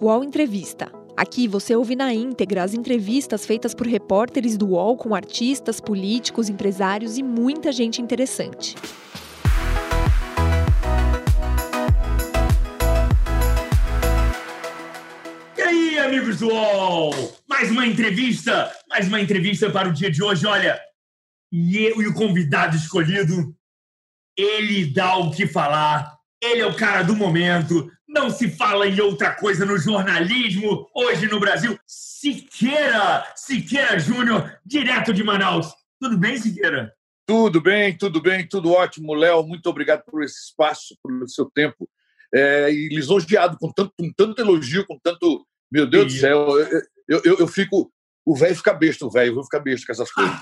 UOL Entrevista. Aqui você ouve na íntegra as entrevistas feitas por repórteres do UOL com artistas, políticos, empresários e muita gente interessante. E aí, amigos do UOL? Mais uma entrevista, mais uma entrevista para o dia de hoje. Olha, e eu e o convidado escolhido, ele dá o que falar, ele é o cara do momento, não se fala em outra coisa no jornalismo hoje no Brasil. Siqueira, Siqueira Júnior, direto de Manaus. Tudo bem, Siqueira? Tudo bem, tudo bem, tudo ótimo, Léo. Muito obrigado por esse espaço, pelo seu tempo. É, e lisonjeado com tanto, com tanto elogio, com tanto. Meu Deus do céu, eu, eu, eu fico. O velho fica besta, o velho, eu vou ficar besta com essas coisas.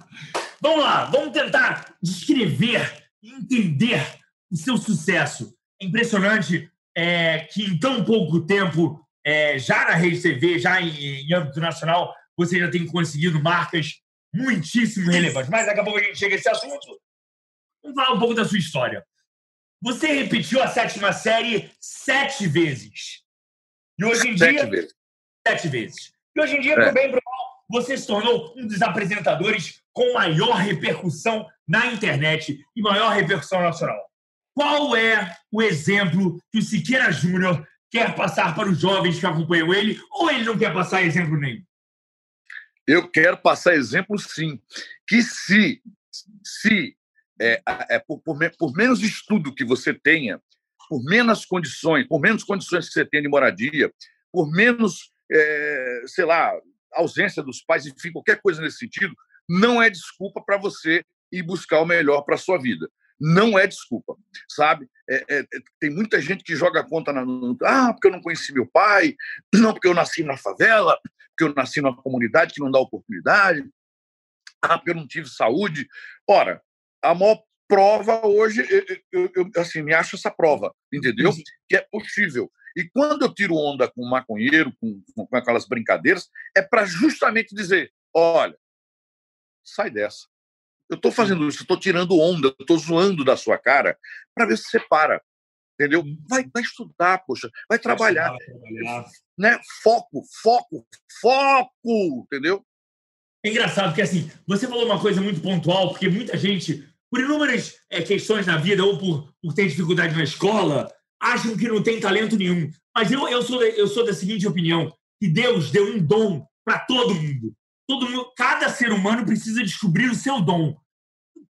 vamos lá, vamos tentar descrever, entender o seu sucesso. É impressionante é, que em tão pouco tempo, é, já na Rede TV, já em, em, âmbito nacional, você já tem conseguido marcas muitíssimo relevantes. Mas daqui a pouco a gente chega a esse assunto. Vamos falar um pouco da sua história. Você repetiu a sétima série sete vezes. E hoje em sete dia. Vezes. Sete vezes. E hoje em dia, é. pro bem pro mal, você se tornou um dos apresentadores com maior repercussão na internet e maior repercussão nacional. Qual é o exemplo que o Siqueira Júnior quer passar para os jovens que acompanham ele, ou ele não quer passar exemplo nenhum? Eu quero passar exemplo, sim. Que se, se é, é, por, por, por, menos estudo que você tenha, por menos condições, por menos condições que você tenha de moradia, por menos, é, sei lá, ausência dos pais, enfim, qualquer coisa nesse sentido, não é desculpa para você ir buscar o melhor para a sua vida não é desculpa, sabe? É, é, tem muita gente que joga a conta na. Ah, porque eu não conheci meu pai, não, porque eu nasci na favela, porque eu nasci numa comunidade que não dá oportunidade, ah, porque eu não tive saúde. Ora, a maior prova hoje, eu, eu, eu assim, me acho essa prova, entendeu? Uhum. Que é possível. E quando eu tiro onda com o maconheiro, com, com aquelas brincadeiras, é para justamente dizer: olha, sai dessa eu estou fazendo isso, estou tirando onda, estou zoando da sua cara para ver se você para. Entendeu? Vai, vai estudar, poxa, vai trabalhar. Trabalhar. Né? Foco, foco, foco, entendeu? É engraçado porque assim, você falou uma coisa muito pontual, porque muita gente, por inúmeras é, questões na vida ou por, por ter dificuldade na escola, acham que não tem talento nenhum. Mas eu, eu, sou, eu sou da seguinte opinião: que Deus deu um dom para todo mundo todo mundo, cada ser humano precisa descobrir o seu dom,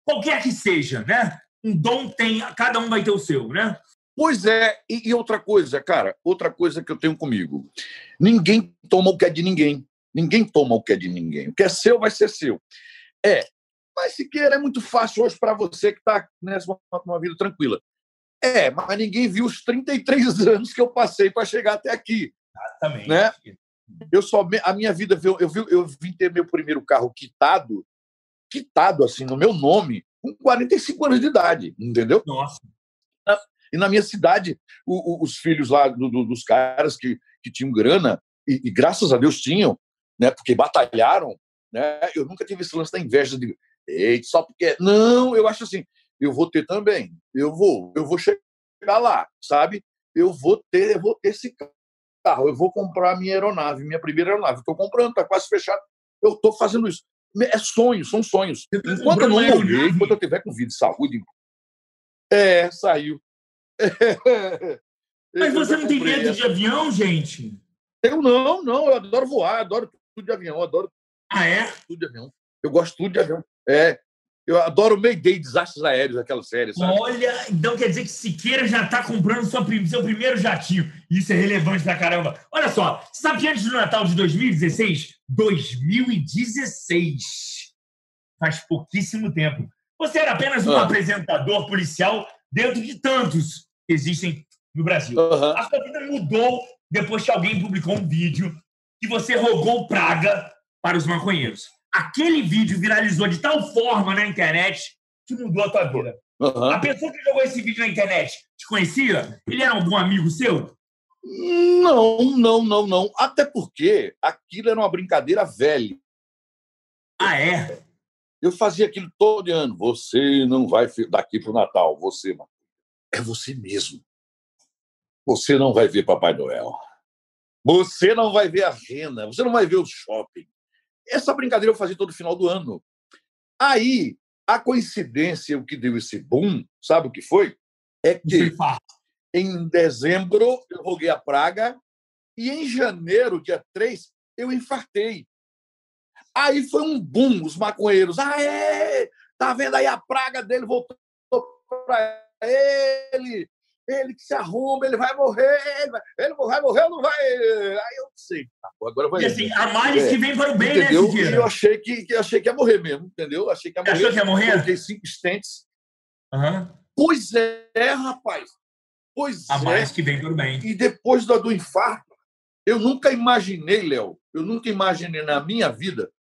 qualquer que seja, né? Um dom tem, cada um vai ter o seu, né? Pois é, e, e outra coisa, cara, outra coisa que eu tenho comigo, ninguém toma o que é de ninguém, ninguém toma o que é de ninguém, o que é seu vai ser seu. É, mas Siqueira é muito fácil hoje para você que está nessa uma vida tranquila. É, mas ninguém viu os 33 anos que eu passei para chegar até aqui. Exatamente. Né? Eu só a minha vida eu, eu, eu vim ter meu primeiro carro quitado, quitado assim no meu nome com 45 anos de idade, entendeu? Nossa. E na minha cidade, o, o, os filhos lá do, do, dos caras que, que tinham grana e, e, graças a Deus tinham, né? Porque batalharam, né? Eu nunca tive esse lance da inveja de, eita, só porque não, eu acho assim, eu vou ter também, eu vou, eu vou chegar lá, sabe? Eu vou ter, eu vou ter esse carro, eu vou comprar minha aeronave, minha primeira aeronave. Estou comprando, está quase fechado. Eu estou fazendo isso. É sonho, são sonhos. Enquanto eu não morrer, enquanto eu tiver com vida e saúde. É, saiu. Mas você não tem medo de avião, gente? Eu não, não. Eu adoro voar, adoro tudo de avião, adoro. Ah, é? Tudo de avião. Eu gosto tudo de avião. É. Eu adoro Mayday, Desastres Aéreos, aquela série, sabe? Olha, então quer dizer que Siqueira já está comprando sua, seu primeiro jatinho. Isso é relevante pra caramba. Olha só, sabe que antes do Natal de 2016? 2016. Faz pouquíssimo tempo. Você era apenas um ah. apresentador policial dentro de tantos que existem no Brasil. Uhum. A sua vida mudou depois que alguém publicou um vídeo que você rogou praga para os maconheiros aquele vídeo viralizou de tal forma na internet que mudou a tua vida. Uhum. A pessoa que jogou esse vídeo na internet te conhecia? Ele era algum amigo seu? Não, não, não, não. Até porque aquilo era uma brincadeira velha. Ah, é? Eu fazia aquilo todo ano. Você não vai daqui para o Natal. Você, mano. É você mesmo. Você não vai ver Papai Noel. Você não vai ver a rena, você não vai ver o shopping. Essa brincadeira eu fazia todo final do ano. Aí, a coincidência, o que deu esse boom, sabe o que foi? É que em dezembro eu roguei a praga e em janeiro, dia 3, eu infartei. Aí foi um boom, os maconheiros. Aê! Tá vendo aí a praga dele voltou para ele? Ele que se arruma, ele vai morrer, ele vai, ele vai morrer ou não vai? Aí eu não sei. Agora vai. E assim, a mais é, que vem para o bem, né, entendeu? né, E eu achei que, que, achei que ia morrer mesmo, entendeu? Achei que ia morrer. Achou que ia morrer? Coloquei cinco stents. Uhum. Pois é, rapaz. Pois a é. mais que vem para o bem. E depois do, do infarto, eu nunca imaginei, Léo, eu nunca imaginei na minha vida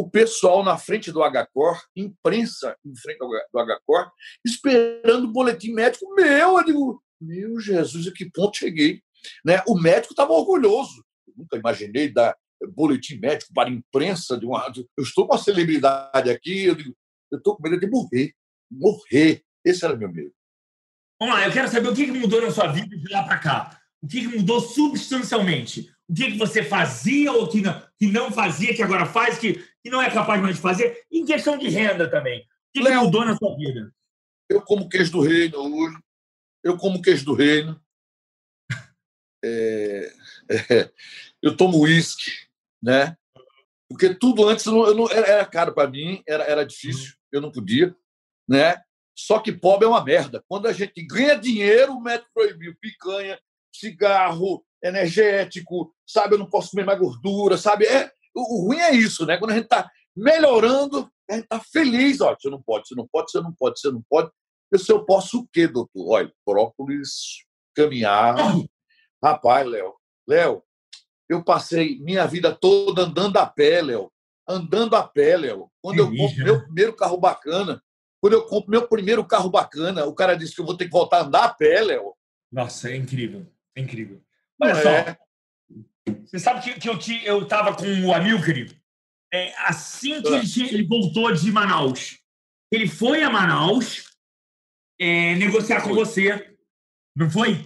o pessoal na frente do HCOR, imprensa em frente do HCOR, esperando o boletim médico meu. Eu digo, meu Jesus, a que ponto cheguei? Né? O médico estava orgulhoso. Eu nunca imaginei dar boletim médico para a imprensa. De uma... Eu estou com uma celebridade aqui, eu digo, eu estou com medo de morrer. Morrer. Esse era meu medo. Vamos lá, eu quero saber o que mudou na sua vida de lá para cá. O que mudou substancialmente? O que você fazia ou que não, que não fazia, que agora faz, que, que não é capaz mais de fazer? Em questão de renda também. O que, Léo, que mudou na sua vida? Eu como queijo do reino hoje. Eu como queijo do reino. É, é, eu tomo uísque, né? Porque tudo antes eu não, eu não, era caro para mim, era, era difícil, eu não podia, né? Só que pobre é uma merda. Quando a gente ganha dinheiro, o médico proibiu picanha, cigarro, energético, sabe? Eu não posso comer mais gordura, sabe? É, o, o ruim é isso, né? Quando a gente está melhorando, a gente está feliz. Ó, você não pode, você não pode, você não pode, você não pode. Eu, se eu posso o quê, doutor? Olha, própolis, caminhar. Rapaz, Léo, Léo, eu passei minha vida toda andando a pé, Léo. Andando a pé, Léo. Quando eu compro meu primeiro carro bacana, quando eu compro meu primeiro carro bacana, o cara disse que eu vou ter que voltar a andar a pé, Léo. Nossa, é incrível. É incrível. Olha só. É. Você sabe que, que eu te, eu estava com o Amilcar, é, assim que ele, ele, voltou de Manaus. Ele foi a Manaus é, negociar com você, não foi?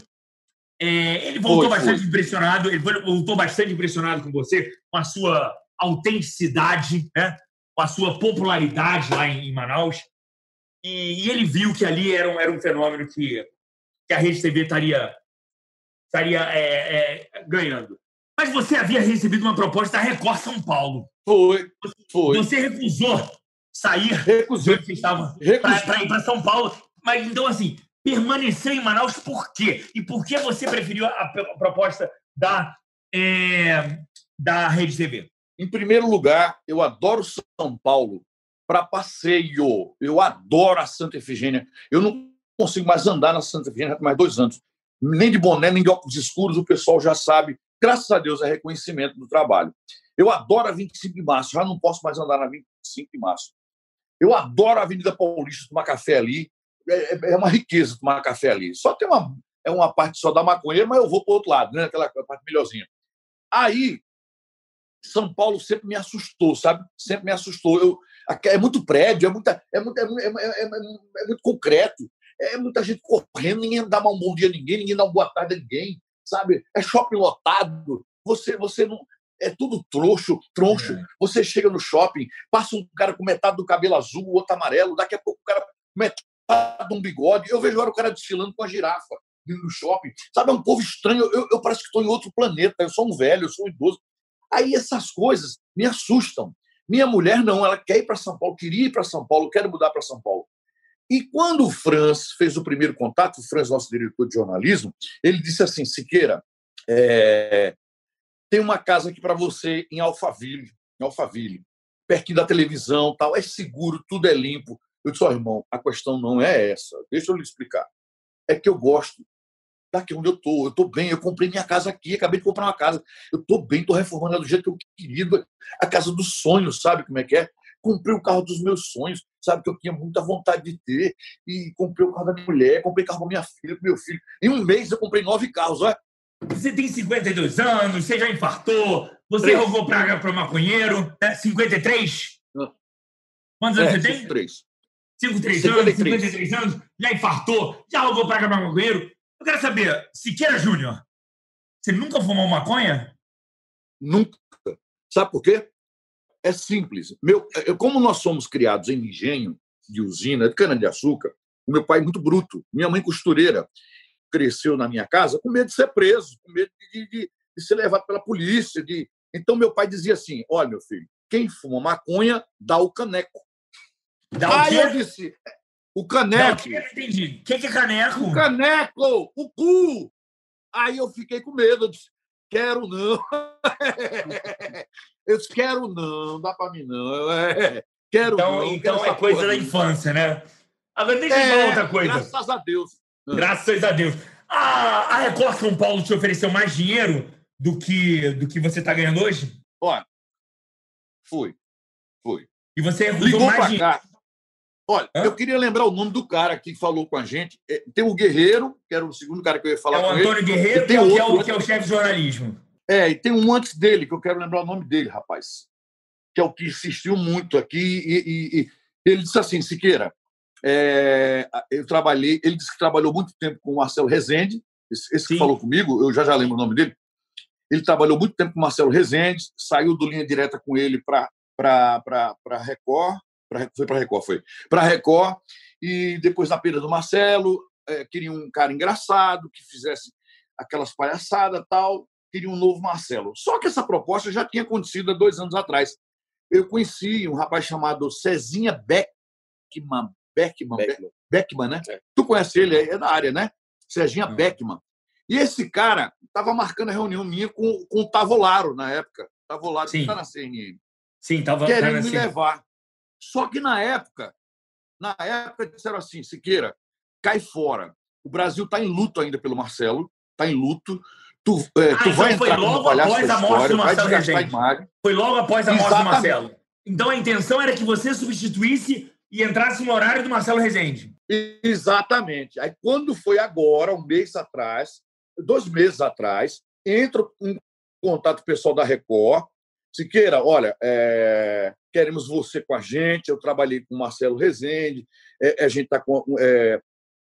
É, ele voltou foi, bastante foi. impressionado, ele voltou bastante impressionado com você, com a sua autenticidade, né? com a sua popularidade lá em, em Manaus. E, e, ele viu que ali era um, era um fenômeno que, que a Rede TV estaria, estaria é, é, ganhando. Mas você havia recebido uma proposta da Record São Paulo. Foi, foi. Você recusou sair Recusei. onde você estava para ir para São Paulo. Mas então, assim, permaneceu em Manaus por quê? E por que você preferiu a, a proposta da, é, da Rede TV? Em primeiro lugar, eu adoro São Paulo para passeio. Eu adoro a Santa Efigênia. Eu não consigo mais andar na Santa Efigênia há mais dois anos. Nem de boné, nem de óculos escuros, o pessoal já sabe graças a Deus, é reconhecimento do trabalho. Eu adoro a 25 de março, já não posso mais andar na 25 de março. Eu adoro a Avenida Paulista, tomar café ali. É, é, é uma riqueza tomar café ali. Só tem uma, é uma parte só da maconha, mas eu vou para o outro lado, né? aquela parte melhorzinha. Aí, São Paulo sempre me assustou, sabe? Sempre me assustou. Eu, é muito prédio, é, muita, é, muito, é, é, é, muito concreto, é muita gente correndo, ninguém dá um bom dia a ninguém, ninguém dá uma boa tarde a ninguém sabe? É shopping lotado. Você, você não. É tudo troncho, troncho. É. Você chega no shopping, passa um cara com metade do cabelo azul, outro amarelo, daqui a pouco o cara com metade de um bigode. Eu vejo agora o cara desfilando com a girafa no shopping. Sabe, é um povo estranho. Eu, eu parece que estou em outro planeta. Eu sou um velho, eu sou um idoso. Aí essas coisas me assustam. Minha mulher não, ela quer ir para São Paulo, queria ir para São Paulo, quer mudar para São Paulo. E quando o Franz fez o primeiro contato, o Franz, nosso diretor de jornalismo, ele disse assim: Siqueira, é, tem uma casa aqui para você em Alphaville, em Alphaville, pertinho da televisão, tal, é seguro, tudo é limpo. Eu disse: oh, irmão, a questão não é essa. Deixa eu lhe explicar. É que eu gosto daqui onde eu estou. Eu estou bem, eu comprei minha casa aqui, acabei de comprar uma casa. Eu estou bem, estou reformando do jeito que eu queria. A casa dos sonhos, sabe como é que é? comprei o carro dos meus sonhos, sabe, que eu tinha muita vontade de ter, e comprei o carro da minha mulher, comprei carro para minha filha, para meu filho. Em um mês eu comprei nove carros, olha. Você tem 52 anos, você já infartou, você Três. roubou praga para maconheiro, né? 53? Quantos anos é, você tem? 53. 53 anos, 53 anos, já infartou, já roubou praga para maconheiro. Eu quero saber, Siqueira Júnior, Você nunca fumou maconha? Nunca. Sabe por quê? É simples. Meu, eu, como nós somos criados em engenho de usina, de cana-de-açúcar, o meu pai é muito bruto, minha mãe costureira, cresceu na minha casa com medo de ser preso, com medo de, de, de ser levado pela polícia. De... Então, meu pai dizia assim: olha, meu filho, quem fuma maconha dá o caneco. Dá Aí eu disse: o caneco. Não, entendi. O que, que é caneco? O caneco, o cu. Aí eu fiquei com medo. Eu disse, quero não. eu disse, quero não, dá para mim não. É, quero então, não. Então quero é coisa da infância, né? Agora, deixa eu é, falar outra coisa. Graças a Deus. Graças a Deus. A, a Record São Paulo te ofereceu mais dinheiro do que, do que você está ganhando hoje? Olha, foi. Foi. E você recusou Ligou mais dinheiro? Cá. Olha, Hã? eu queria lembrar o nome do cara que falou com a gente. É, tem o Guerreiro, que era o segundo cara que eu ia falar é com ele. É o Antônio Guerreiro, que, é, outro, que, é o, que é o chefe de jornalismo. É, e tem um antes dele, que eu quero lembrar o nome dele, rapaz. Que é o que insistiu muito aqui. E, e, e ele disse assim, Siqueira, é, eu trabalhei... Ele disse que trabalhou muito tempo com o Marcelo Rezende, esse, esse que falou comigo, eu já já lembro o nome dele. Ele trabalhou muito tempo com o Marcelo Rezende, saiu do Linha Direta com ele para Record, pra, foi para Record, foi. Para Record, e depois na perda do Marcelo, é, queria um cara engraçado, que fizesse aquelas palhaçadas tal, queria um novo Marcelo. Só que essa proposta já tinha acontecido há dois anos atrás. Eu conheci um rapaz chamado Cezinha Beckman. Beckman, Beckman, Beckman né? É. Tu conhece ele, é da área, né? Cezinha. Beckman. E esse cara estava marcando a reunião minha com, com o Tavolaro na época. Tavolaro, que está na CNN. Sim, estava querendo me levar. Só que na época, na época disseram assim, Siqueira, cai fora. O Brasil está em luto ainda pelo Marcelo, está em luto. Tu, é, ah, tu então vai foi logo após a morte do Marcelo Rezende. Foi logo após a morte Exatamente. do Marcelo. Então a intenção era que você substituísse e entrasse no horário do Marcelo Rezende. Exatamente. Aí quando foi agora, um mês atrás, dois meses atrás, entra um contato pessoal da Record. Siqueira, olha, é, queremos você com a gente. Eu trabalhei com o Marcelo Rezende, é, a gente está com. É,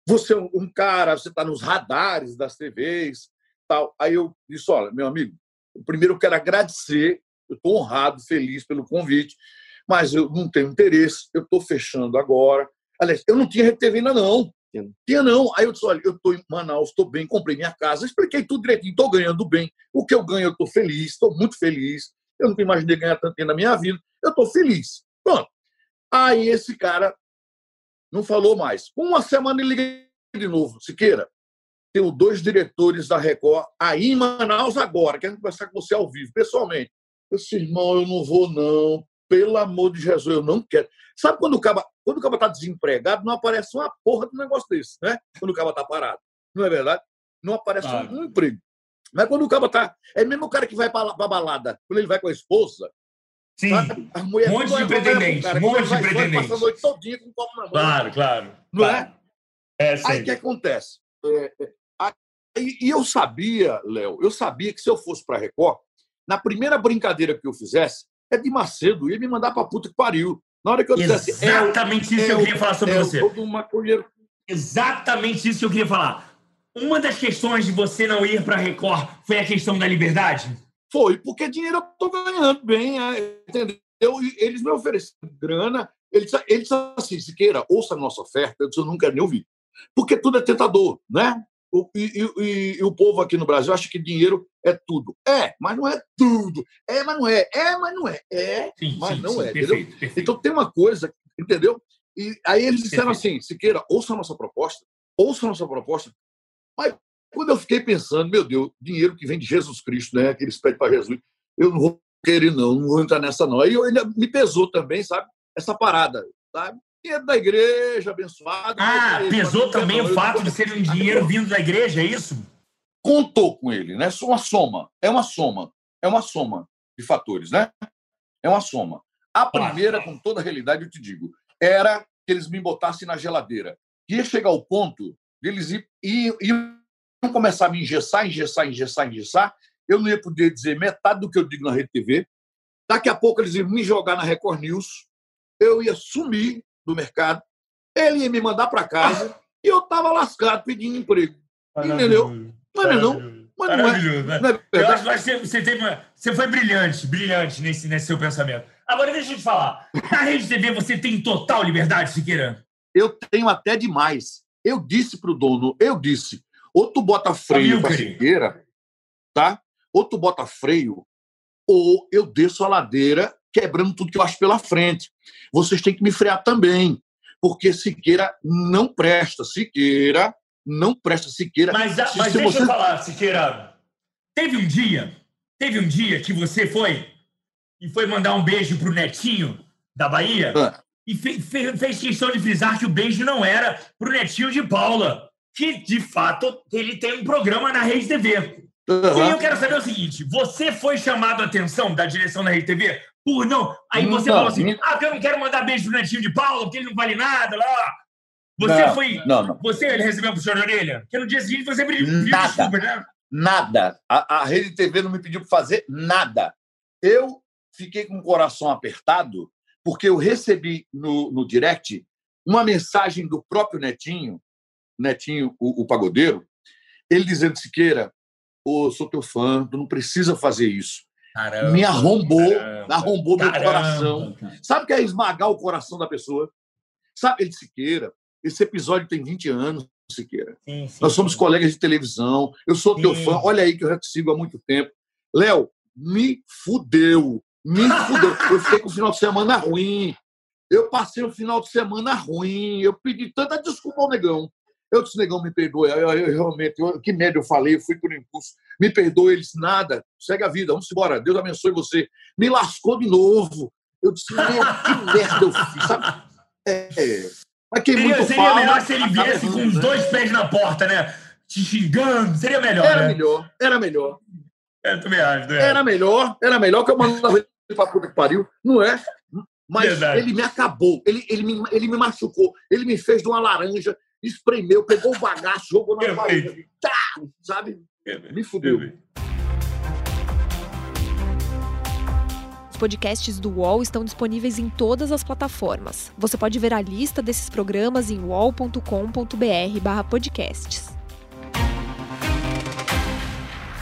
você é um cara, você está nos radares das TVs. tal. Aí eu disse: olha, meu amigo, primeiro eu quero agradecer, eu estou honrado, feliz pelo convite, mas eu não tenho interesse, eu estou fechando agora. Aliás, eu não tinha RTV ainda, não. Tinha não. Aí eu disse: olha, eu estou em Manaus, estou bem, comprei minha casa, expliquei tudo direitinho, estou ganhando bem. O que eu ganho, eu estou feliz, estou muito feliz. Eu nunca imaginei ganhar tanto na minha vida. Eu estou feliz. Pronto. Aí esse cara não falou mais. Uma semana ele liga de novo. Siqueira, tenho dois diretores da Record aí em Manaus agora. Quero conversar com você ao vivo, pessoalmente. Eu disse, irmão, eu não vou, não. Pelo amor de Jesus, eu não quero. Sabe quando o cara quando o está desempregado, não aparece uma porra de um negócio desse, né? Quando o cara está parado. Não é verdade? Não aparece claro. um emprego. Mas quando o cara está. É mesmo o cara que vai para a balada, quando ele vai com a esposa. Sim. A mulher, monte de pretendente. Um monte de pretendente. Passa a noite todinha com um copo na mão. Claro, claro. Não claro. é? é Aí o que acontece? É, é, e eu sabia, Léo, eu sabia que se eu fosse para a Record, na primeira brincadeira que eu fizesse, é de Macedo, ia me mandar para puta que pariu. Na hora que eu dissesse. Exatamente é, isso que eu queria falar sobre é você. Exatamente isso que eu queria falar. Uma das questões de você não ir para a Record foi a questão da liberdade? Foi, porque dinheiro eu estou ganhando bem, é, entendeu? Eles me ofereceram grana, eles, eles assim, Siqueira, ouça a nossa oferta, eu, disse, eu não quero nem ouvir. Porque tudo é tentador, né? O, e, e, e, o povo aqui no Brasil acha que dinheiro é tudo. É, mas não é tudo. É, mas não é. É, mas não é. É, sim, mas sim, não sim, é. Perfeito, perfeito. Então tem uma coisa, entendeu? E aí eles disseram perfeito. assim: Siqueira, ouça a nossa proposta, ouça a nossa proposta. Mas quando eu fiquei pensando, meu Deus, dinheiro que vem de Jesus Cristo, né? Que eles pedem para Jesus, eu não vou querer, não, não vou entrar nessa, não. Aí eu, ainda me pesou também, sabe? Essa parada, sabe? dinheiro da igreja, abençoado. Ah, pesou também o fato de ser um dinheiro vindo da igreja, é isso? Contou com ele, né? É uma soma. É uma soma. É uma soma de fatores, né? É uma soma. A primeira, com toda a realidade, eu te digo, era que eles me botassem na geladeira. Ia chegar ao ponto de eles ir, ir, iam começar a me engessar, engessar, engessar, engessar. Eu não ia poder dizer metade do que eu digo na Rede TV. Daqui a pouco eles iam me jogar na Record News. Eu ia sumir do mercado, ele ia me mandar para casa e eu estava lascado pedindo emprego. Entendeu? Mas não, não, Mas Maravilhoso, não é, né? É eu acho que você, você, teve uma, você foi brilhante, brilhante nesse, nesse seu pensamento. Agora, deixa eu te falar. Na Rede TV você tem total liberdade, Siqueira? Eu tenho até demais. Eu disse para o dono, eu disse, ou tu bota freio para Siqueira, tá? Ou tu bota freio, ou eu desço a ladeira quebrando tudo que eu acho pela frente. Vocês têm que me frear também, porque Siqueira não presta. Siqueira não presta. Siqueira. Mas, mas se deixa você... eu falar, Siqueira. Teve um dia, teve um dia que você foi e foi mandar um beijo pro Netinho da Bahia ah. E fe, fe, fez questão de frisar que o beijo não era pro Netinho de Paula, que de fato ele tem um programa na Rede TV. Uhum. E eu quero saber o seguinte: você foi chamado a atenção da direção da Rede TV por não. Aí você não, falou assim: ah, eu não quero mandar beijo pro netinho de Paulo, porque ele não vale nada lá. Você não, foi. Não, não. Você ele recebeu puxão de orelha? Porque no dia seguinte você pediu nada, desculpa, né? Nada. A, a Rede TV não me pediu para fazer nada. Eu fiquei com o coração apertado porque eu recebi no, no direct uma mensagem do próprio Netinho, Netinho, o, o pagodeiro, ele dizendo: Siqueira, oh, sou teu fã, tu não precisa fazer isso. Caramba, me arrombou, caramba, arrombou caramba, meu coração. Cara. Sabe o que é esmagar o coração da pessoa? Sabe, ele Siqueira, esse episódio tem 20 anos, Siqueira. Sim, sim, Nós somos sim. colegas de televisão, eu sou teu fã, olha aí que eu já te sigo há muito tempo. Léo, me fudeu, me fudeu. Eu fiquei com o final de semana ruim. Eu passei o final de semana ruim. Eu pedi tanta desculpa ao negão. Eu disse, negão, me perdoe. Eu, eu, eu realmente, eu, que merda eu falei, eu fui por impulso. Me perdoe, eles nada. Segue a vida, vamos embora. Deus abençoe você. Me lascou de novo. Eu disse, meu, que merda eu fiz, sabe? É, mas quem seria, muito seria fala, melhor se ele viesse com os dois pés na porta, né? Te xingando, seria melhor. Era né? melhor, era melhor. É, também acho, né? Era melhor, era melhor que eu mandava pra puta que pariu, não é? Mas Verdade. ele me acabou, ele, ele, me, ele me machucou, ele me fez de uma laranja, espremeu, pegou o bagaço, jogou na parede. Tá, sabe? Me fudeu. Os podcasts do UOL estão disponíveis em todas as plataformas. Você pode ver a lista desses programas em uol.com.br/podcasts.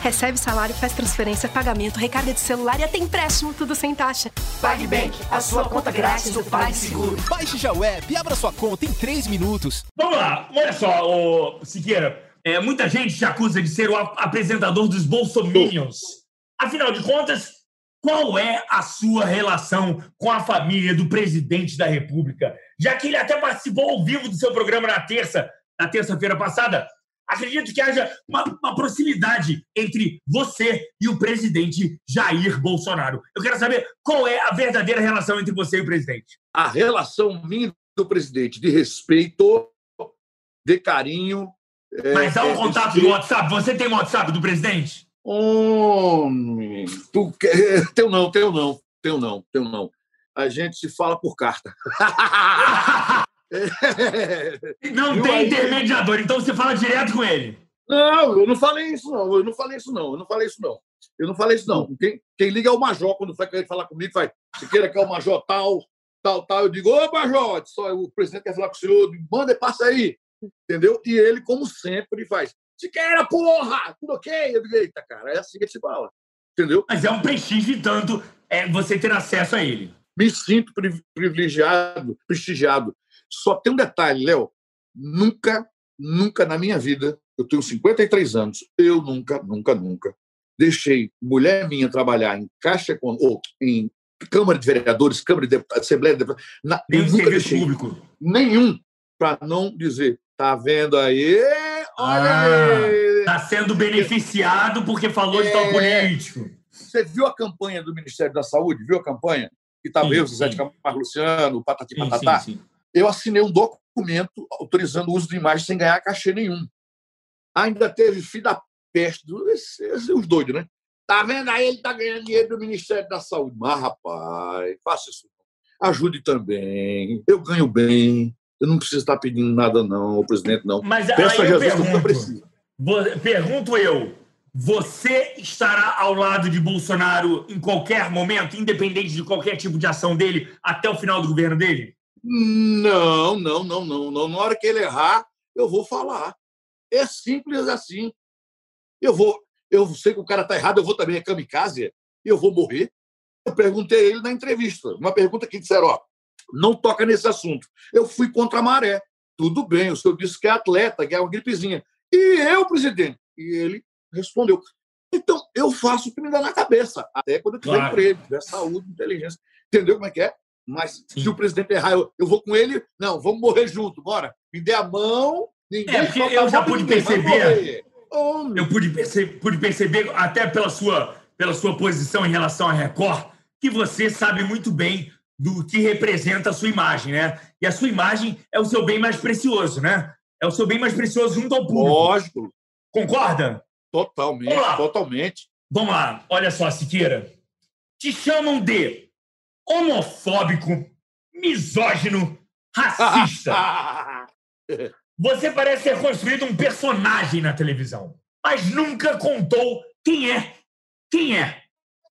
Recebe salário, faz transferência, pagamento, recarga de celular e até empréstimo, tudo sem taxa. PagBank, a sua conta grátis do PagSeguro. Baixe já o app e abra sua conta em 3 minutos. Vamos lá, olha só, ô, Siqueira. É, muita gente te acusa de ser o apresentador dos Bolsominions. Afinal de contas, qual é a sua relação com a família do presidente da República? Já que ele até participou ao vivo do seu programa na terça, na terça-feira passada, acredito que haja uma, uma, proximidade entre você e o presidente Jair Bolsonaro. Eu quero saber qual é a verdadeira relação entre você e o presidente. A relação minha do presidente de respeito, de carinho. É, Mas há um é, contato de... no WhatsApp? Você tem o um WhatsApp do presidente? Homem, tu quer... teu não, teu não, teu não, teu não. A gente se fala por carta. Não tem intermediador, então você fala direto com ele. Não, eu não falei isso, não. Eu não falei isso, não. Eu não falei isso, não. Eu não falei isso, não. Quem, quem liga é o Major, quando vai querer falar comigo, faz, se queira que é o Major tal, tal, tal. Eu digo, ô Major, só o presidente quer falar com o senhor, manda, passa aí. Entendeu? E ele, como sempre, faz, se queira, porra! Tudo ok? Eu digo, eita, cara, é assim que se fala. Entendeu? Mas é um prestígio tanto é, você ter acesso a ele. Me sinto privilegiado, prestigiado. Só tem um detalhe, Léo. Nunca, nunca na minha vida, eu tenho 53 anos, eu nunca, nunca, nunca deixei mulher minha trabalhar em caixa ou em Câmara de Vereadores, Câmara de Deputados, Assembleia de Deputados. Na, eu nunca deixei público. nenhum para não dizer, tá vendo aí? Olha ah, aí. Tá sendo beneficiado porque falou é, de tal é. político. Você viu a campanha do Ministério da Saúde? Viu a campanha? Que estava eu, Zé de Camargo Luciano, o Patati sim, Patatá. Sim, sim eu assinei um documento autorizando o uso de imagem sem ganhar cachê nenhum. Ainda teve filho da peste, os doidos, né? Tá vendo aí? Ele tá ganhando dinheiro do Ministério da Saúde. Mas, rapaz, faça isso. Ajude também. Eu ganho bem. Eu não preciso estar pedindo nada, não, o presidente, não. Mas Peço a Jesus pergunto, que eu preciso. Pergunto eu. Você estará ao lado de Bolsonaro em qualquer momento, independente de qualquer tipo de ação dele, até o final do governo dele? Não, não, não, não, não. Na hora que ele errar, eu vou falar. É simples assim. Eu vou. Eu sei que o cara está errado, eu vou também, é kamikaze, eu vou morrer. Eu perguntei a ele na entrevista, uma pergunta que disseram, ó, não toca nesse assunto. Eu fui contra a maré. Tudo bem, o senhor disse que é atleta, que é uma gripezinha. E eu, presidente? E ele respondeu. Então, eu faço o que me dá na cabeça, até quando eu tiver claro. emprego, tiver saúde, inteligência. Entendeu como é que é? Mas Sim. se o presidente errar, eu, eu vou com ele, não, vamos morrer junto, bora. Me dê a mão, ninguém. É, porque eu já pude perceber. Eu pude, perce pude perceber, até pela sua, pela sua posição em relação à Record, que você sabe muito bem do que representa a sua imagem, né? E a sua imagem é o seu bem mais precioso, né? É o seu bem mais precioso junto ao público. Lógico. Concorda? Totalmente, totalmente. Vamos lá. Olha só, Siqueira. Te chamam de homofóbico, misógino, racista. Você parece ter construído um personagem na televisão, mas nunca contou quem é. Quem é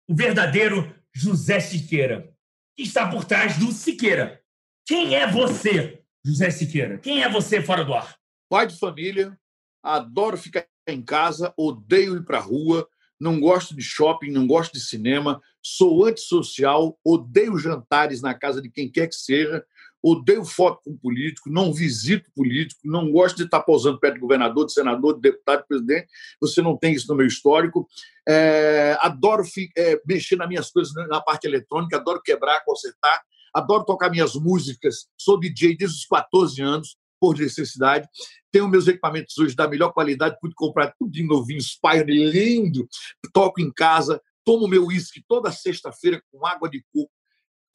o verdadeiro José Siqueira? que está por trás do Siqueira. Quem é você, José Siqueira? Quem é você fora do ar? Pai de família, adoro ficar em casa, odeio ir para rua, não gosto de shopping, não gosto de cinema, sou antissocial, odeio jantares na casa de quem quer que seja, odeio foto com político, não visito político, não gosto de estar posando perto de governador, de senador, de deputado, de presidente. Você não tem isso no meu histórico. É, adoro é, mexer nas minhas coisas na parte eletrônica, adoro quebrar, consertar, adoro tocar minhas músicas. Sou DJ desde os 14 anos, por necessidade. Tenho meus equipamentos hoje da melhor qualidade, pude comprar tudo de novinho, Spire lindo. Toco em casa, tomo meu uísque toda sexta-feira com água de coco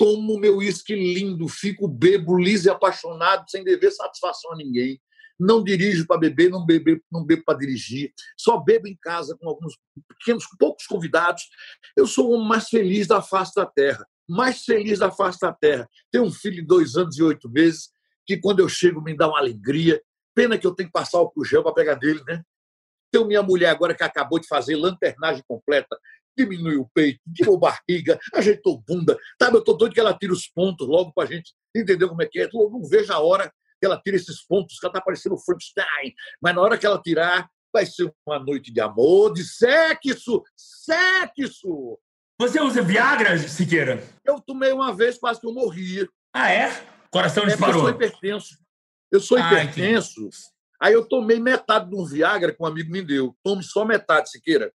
tomo meu uísque lindo, fico bebo, liso e apaixonado, sem dever satisfação a ninguém. Não dirijo para beber, não bebo, não bebo para dirigir. Só bebo em casa com alguns pequenos, poucos convidados. Eu sou o mais feliz da face da terra. Mais feliz da face da terra. Tenho um filho de dois anos e oito meses, que quando eu chego me dá uma alegria. Pena que eu tenho que passar o gel para pegar dele, né? Tenho minha mulher agora que acabou de fazer lanternagem completa diminuiu o peito, tirou barriga, ajeitou bunda. Sabe, eu estou doido que ela tire os pontos logo para a gente entender como é que é. Eu não vejo a hora que ela tire esses pontos, que ela está parecendo Frankenstein. Mas na hora que ela tirar, vai ser uma noite de amor, de sexo, sexo. Você usa Viagra, Siqueira? Eu tomei uma vez, quase que eu morri. Ah, é? Coração disparou. É eu sou hipertenso. Eu sou ah, hipertenso. Entendi. Aí eu tomei metade de um Viagra que um amigo me deu. Tome só metade, Siqueira.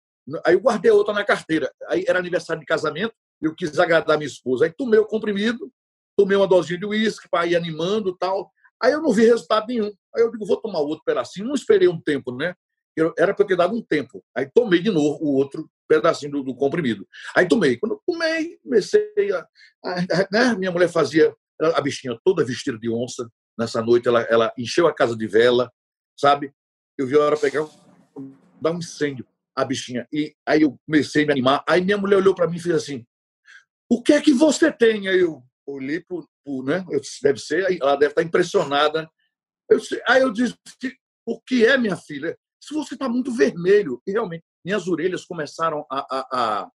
Aí eu guardei outra na carteira. Aí era aniversário de casamento, eu quis agradar minha esposa. Aí tomei o comprimido, tomei uma dosinha de uísque para ir animando tal. Aí eu não vi resultado nenhum. Aí eu digo, vou tomar outro pedacinho. Não esperei um tempo, né? Eu, era para ter dado um tempo. Aí tomei de novo o outro pedacinho do, do comprimido. Aí tomei. Quando eu tomei, comecei a. a né? Minha mulher fazia. A bichinha toda vestida de onça. Nessa noite ela, ela encheu a casa de vela, sabe? Eu vi a hora pegar, dar um incêndio a bichinha. E aí eu comecei a me animar. Aí minha mulher olhou para mim e fez assim: O que é que você tem? Aí eu olhei para o. Né? Eu disse, deve ser, ela deve estar impressionada. Eu disse, aí eu disse: O que é, minha filha? Se você está muito vermelho. E realmente, minhas orelhas começaram a, a,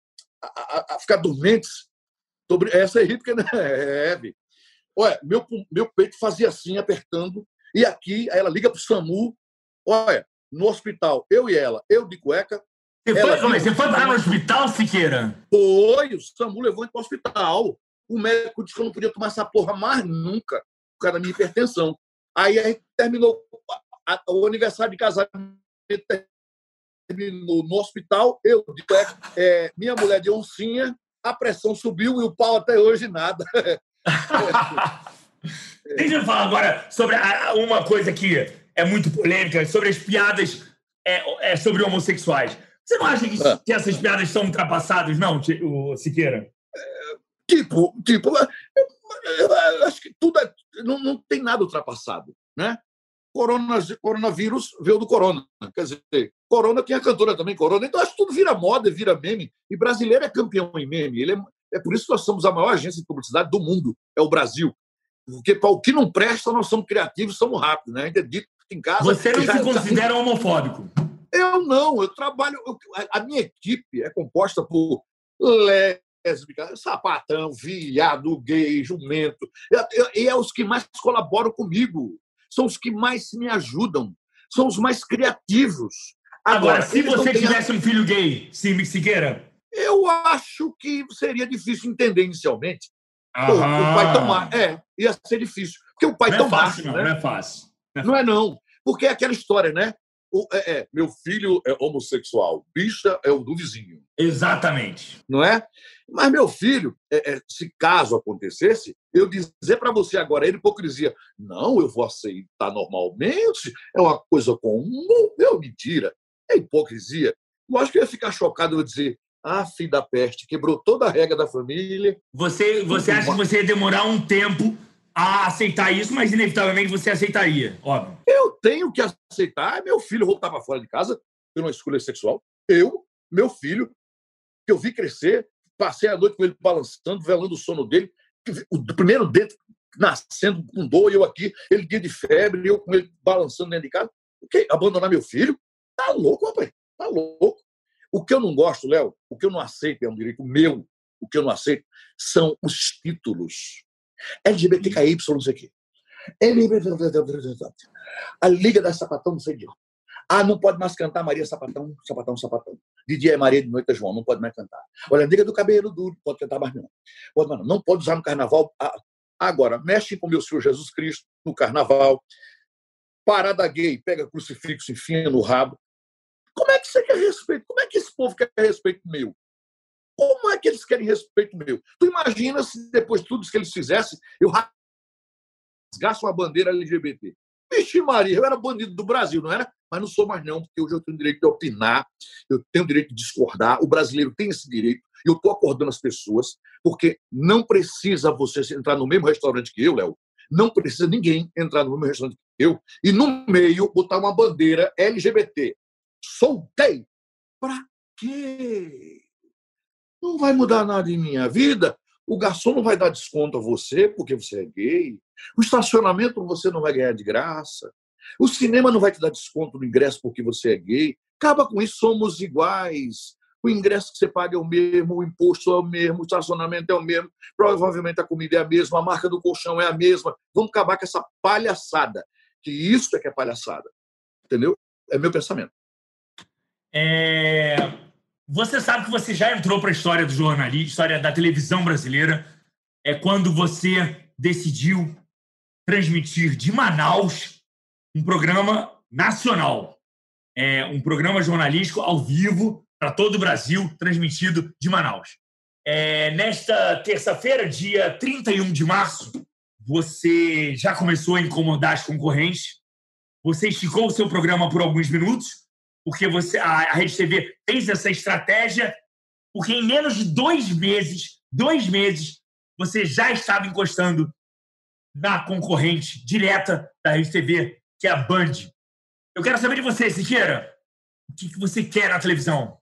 a, a, ficar dormentes. Sobre... Essa é porque né? é, Olha, meu, meu peito fazia assim, apertando. E aqui, ela liga para o SAMU. Olha, no hospital, eu e ela, eu de cueca. Você foi, como, você foi parar no hospital, Siqueira? Foi, o SAMU levou para o hospital. O médico disse que eu não podia tomar essa porra mais nunca, por causa da minha hipertensão. Aí, aí terminou a, o aniversário de casamento terminou no hospital, eu de cueca, é, minha mulher de oncinha, a pressão subiu e o pau até hoje nada. Deixa eu falar agora sobre uma coisa que é muito polêmica sobre as piadas é, é sobre homossexuais. Você não acha que, ah. que essas piadas são ultrapassadas, não, o Siqueira? Tipo, tipo, eu, eu acho que tudo é, não, não tem nada ultrapassado, né? Corona, coronavírus veio do corona. Quer dizer, corona tem a cantora também, corona. Então, acho que tudo vira moda, vira meme. E brasileiro é campeão em meme. Ele é, é por isso que nós somos a maior agência de publicidade do mundo. É o Brasil. Porque para o que não presta, nós somos criativos, somos rápidos. Né? Ainda dito em casa. Você não se considera homofóbico? Eu não, eu trabalho. Eu, a minha equipe é composta por lésbica, sapatão, viado, gay, jumento. E é os que mais colaboram comigo. São os que mais me ajudam. São os mais criativos. Agora, Agora se você tivesse um filho gay, Sim Siqueira? Eu acho que seria difícil entender inicialmente. Pô, o pai tão É, ia ser difícil. Porque o pai não tão é fácil, não, né? não é fácil. Não é, não. Porque é aquela história, né? O, é, é, meu filho é homossexual, bicha é o do vizinho. Exatamente. Não é? Mas meu filho, é, é se caso acontecesse, eu dizer para você agora, é hipocrisia. Não, eu vou aceitar normalmente, é uma coisa comum. Meu, mentira. É hipocrisia. Lógico que eu ia ficar chocado eu dizer, ah, filho da peste, quebrou toda a regra da família. Você, você acha que você ia demorar um tempo a aceitar isso, mas inevitavelmente você aceitaria, óbvio. Eu tenho que aceitar. Meu filho voltar para fora de casa por uma escolha sexual. Eu, meu filho, que eu vi crescer, passei a noite com ele balançando, velando o sono dele. O primeiro dedo nascendo com dor, eu aqui, ele dia de febre, eu com ele balançando dentro de casa. O que? Abandonar meu filho? Tá louco, rapaz. Tá louco. O que eu não gosto, Léo, o que eu não aceito, é um direito meu, o que eu não aceito são os títulos. LGBTKY, não sei o quê. A Liga da Sapatão, não sei de onde. Ah, não pode mais cantar Maria Sapatão, Sapatão, Sapatão. De dia é Maria, de noite é João, não pode mais cantar. Olha, a Liga do Cabelo Duro, pode cantar mais não. Pode, não. pode usar no carnaval. Ah, agora, mexe com meu Senhor Jesus Cristo no carnaval. Parada gay, pega crucifixo, enfia no rabo. Que você quer respeito? Como é que esse povo quer respeito meu? Como é que eles querem respeito meu? Tu imagina se depois de tudo que eles fizessem, eu rasgasse uma bandeira LGBT. Vixe Maria, eu era bandido do Brasil, não era? Mas não sou mais não, porque hoje eu tenho o direito de opinar, eu tenho o direito de discordar, o brasileiro tem esse direito, e eu estou acordando as pessoas, porque não precisa você entrar no mesmo restaurante que eu, Léo, não precisa ninguém entrar no mesmo restaurante que eu, e no meio botar uma bandeira LGBT. Soltei. Pra quê? Não vai mudar nada em minha vida. O garçom não vai dar desconto a você porque você é gay. O estacionamento você não vai ganhar de graça. O cinema não vai te dar desconto no ingresso porque você é gay. Acaba com isso, somos iguais. O ingresso que você paga é o mesmo, o imposto é o mesmo, o estacionamento é o mesmo, provavelmente a comida é a mesma, a marca do colchão é a mesma. Vamos acabar com essa palhaçada. Que isso é que é palhaçada. Entendeu? É meu pensamento. É... Você sabe que você já entrou para a história do jornalismo, história da televisão brasileira, é quando você decidiu transmitir de Manaus um programa nacional, é um programa jornalístico ao vivo para todo o Brasil, transmitido de Manaus. É, nesta terça-feira, dia 31 de março, você já começou a incomodar as concorrentes. Você esticou o seu programa por alguns minutos porque você, a, a Rede TV fez essa estratégia, porque em menos de dois meses, dois meses, você já estava encostando na concorrente direta da Rede TV, que é a Band. Eu quero saber de você, Siqueira, o que, que você quer na televisão?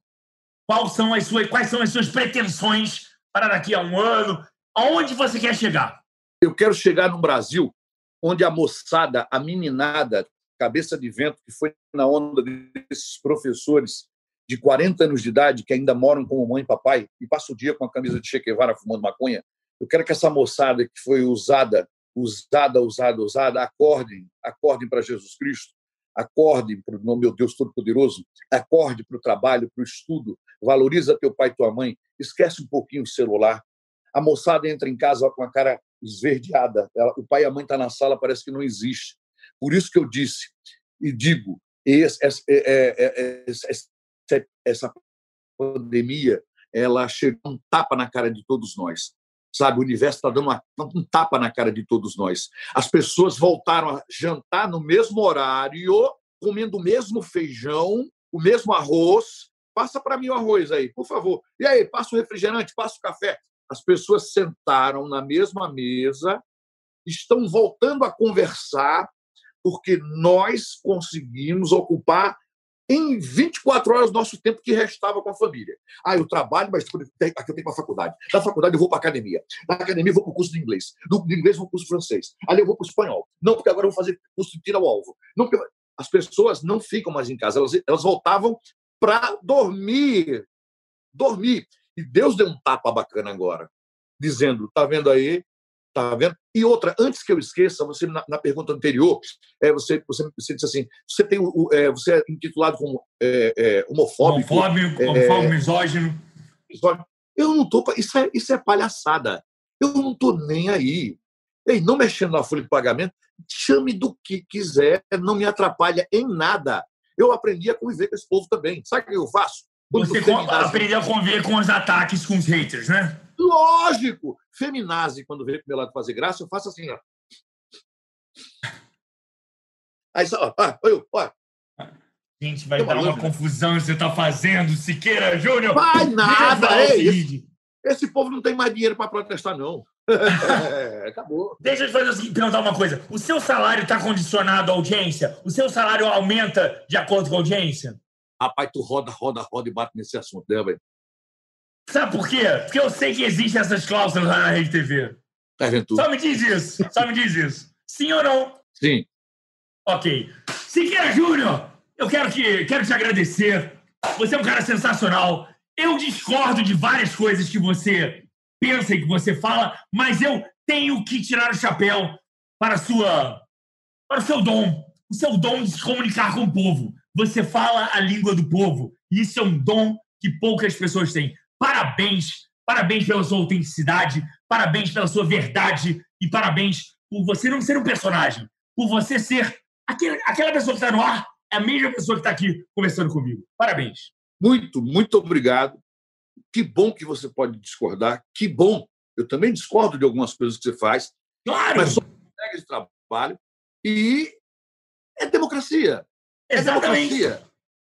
Quais são, as suas, quais são as suas pretensões para daqui a um ano? Aonde você quer chegar? Eu quero chegar no Brasil onde a moçada, a meninada, cabeça de vento que foi na onda desses professores de 40 anos de idade que ainda moram com mãe e papai e passa o dia com a camisa de Che Guevara fumando maconha. Eu quero que essa moçada que foi usada, usada, usada, usada, acordem, acordem para Jesus Cristo, acordem para o meu Deus Todo-Poderoso, acorde para o trabalho, para o estudo, valoriza teu pai e tua mãe, esquece um pouquinho o celular. A moçada entra em casa com a cara esverdeada, ela, o pai e a mãe estão tá na sala, parece que não existe. Por isso que eu disse e digo, é, é, essa, essa pandemia ela chegou um tapa na cara de todos nós. Sabe, o universo está dando uma, um tapa na cara de todos nós. As pessoas voltaram a jantar no mesmo horário, comendo o mesmo feijão, o mesmo arroz. Passa para mim o arroz aí, por favor. E aí, passa o refrigerante, passa o café. As pessoas sentaram na mesma mesa, estão voltando a conversar, porque nós conseguimos ocupar em 24 horas nosso tempo que restava com a família. Ah, eu trabalho, mas aqui eu tenho para faculdade. Da faculdade eu vou para a academia. Da academia eu vou para o curso de inglês. Do inglês eu vou para o curso francês. Ali eu vou para o espanhol. Não, porque agora eu vou fazer curso de tira ao alvo. Não, porque as pessoas não ficam mais em casa. Elas, elas voltavam para dormir. Dormir. E Deus deu um tapa bacana agora, dizendo: tá vendo aí? Tá vendo? E outra, antes que eu esqueça, você na, na pergunta anterior, é, você, você, você disse assim: você, tem o, é, você é intitulado como é, é, homofóbico. Homofóbico, é, homofóbico, misógino. Eu não tô. Isso é, isso é palhaçada. Eu não tô nem aí. Ei, não mexendo na folha de pagamento, chame do que quiser, não me atrapalha em nada. Eu aprendi a conviver com esse povo também. Sabe o que eu faço? Quando você aprendeu a conviver com os ataques, com os haters, né? Lógico! Feminazi, quando vem pro meu lado fazer graça, eu faço assim, ó. Aí só, ó, olha, olha. Gente, vai dar uma confusão que você está fazendo, Siqueira Júnior. Vai nada, ei, esse, esse, povo não tem mais dinheiro para protestar, não. É, acabou. Deixa eu te fazer o seguinte, perguntar uma coisa. O seu salário está condicionado à audiência? O seu salário aumenta de acordo com a audiência? Rapaz, tu roda, roda, roda e bate nesse assunto, né, velho? Sabe por quê? Porque eu sei que existem essas cláusulas lá na Rede TV. Tá Só me diz isso. Só me diz isso. Sim ou não? Sim. Ok. Siqueira Júnior, eu quero, que, quero te agradecer. Você é um cara sensacional. Eu discordo de várias coisas que você pensa e que você fala, mas eu tenho que tirar o chapéu para, sua, para o seu dom. O seu dom de se comunicar com o povo. Você fala a língua do povo. E isso é um dom que poucas pessoas têm. Parabéns, parabéns pela sua autenticidade, parabéns pela sua verdade e parabéns por você não ser um personagem, por você ser aquele, aquela pessoa que está no ar, é a mesma pessoa que está aqui conversando comigo. Parabéns. Muito, muito obrigado. Que bom que você pode discordar. Que bom. Eu também discordo de algumas coisas que você faz. Claro. Mas colegas de trabalho e é democracia. É Exatamente. democracia.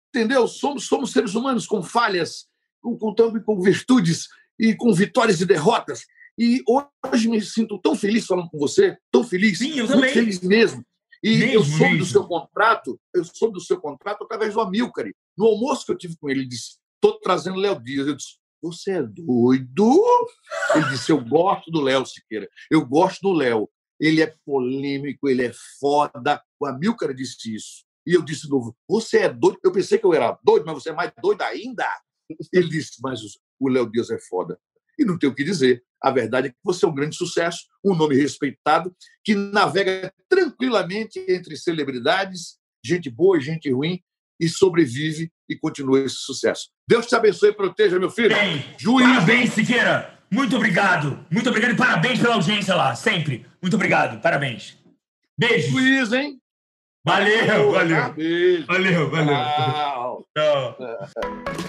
Entendeu? Somos, somos seres humanos com falhas, com, com, virtudes e com vitórias e derrotas. E hoje me sinto tão feliz falando com você, tão feliz, Sim, eu muito também. feliz mesmo. E Mesmo, eu soube mesmo. do seu contrato, eu soube do seu contrato através do Amilcar. No almoço que eu tive com ele, ele disse: estou trazendo Léo Dias. Eu disse: você é doido? Ele disse: eu gosto do Léo Siqueira, eu gosto do Léo. Ele é polêmico, ele é foda. O Amilcar disse isso. E eu disse de novo: você é doido? Eu pensei que eu era doido, mas você é mais doido ainda. Ele disse: mas o Léo Dias é foda. E não tem o que dizer. A verdade é que você é um grande sucesso, um nome respeitado, que navega tranquilamente entre celebridades, gente boa e gente ruim, e sobrevive e continua esse sucesso. Deus te abençoe e proteja, meu filho. Bem, Juiz. parabéns, Siqueira. Muito obrigado. Muito obrigado e parabéns pela audiência lá, sempre. Muito obrigado. Parabéns. Beijo. Juiz, hein? Valeu, valeu. Beijo. Valeu, valeu. Tchau. Tchau.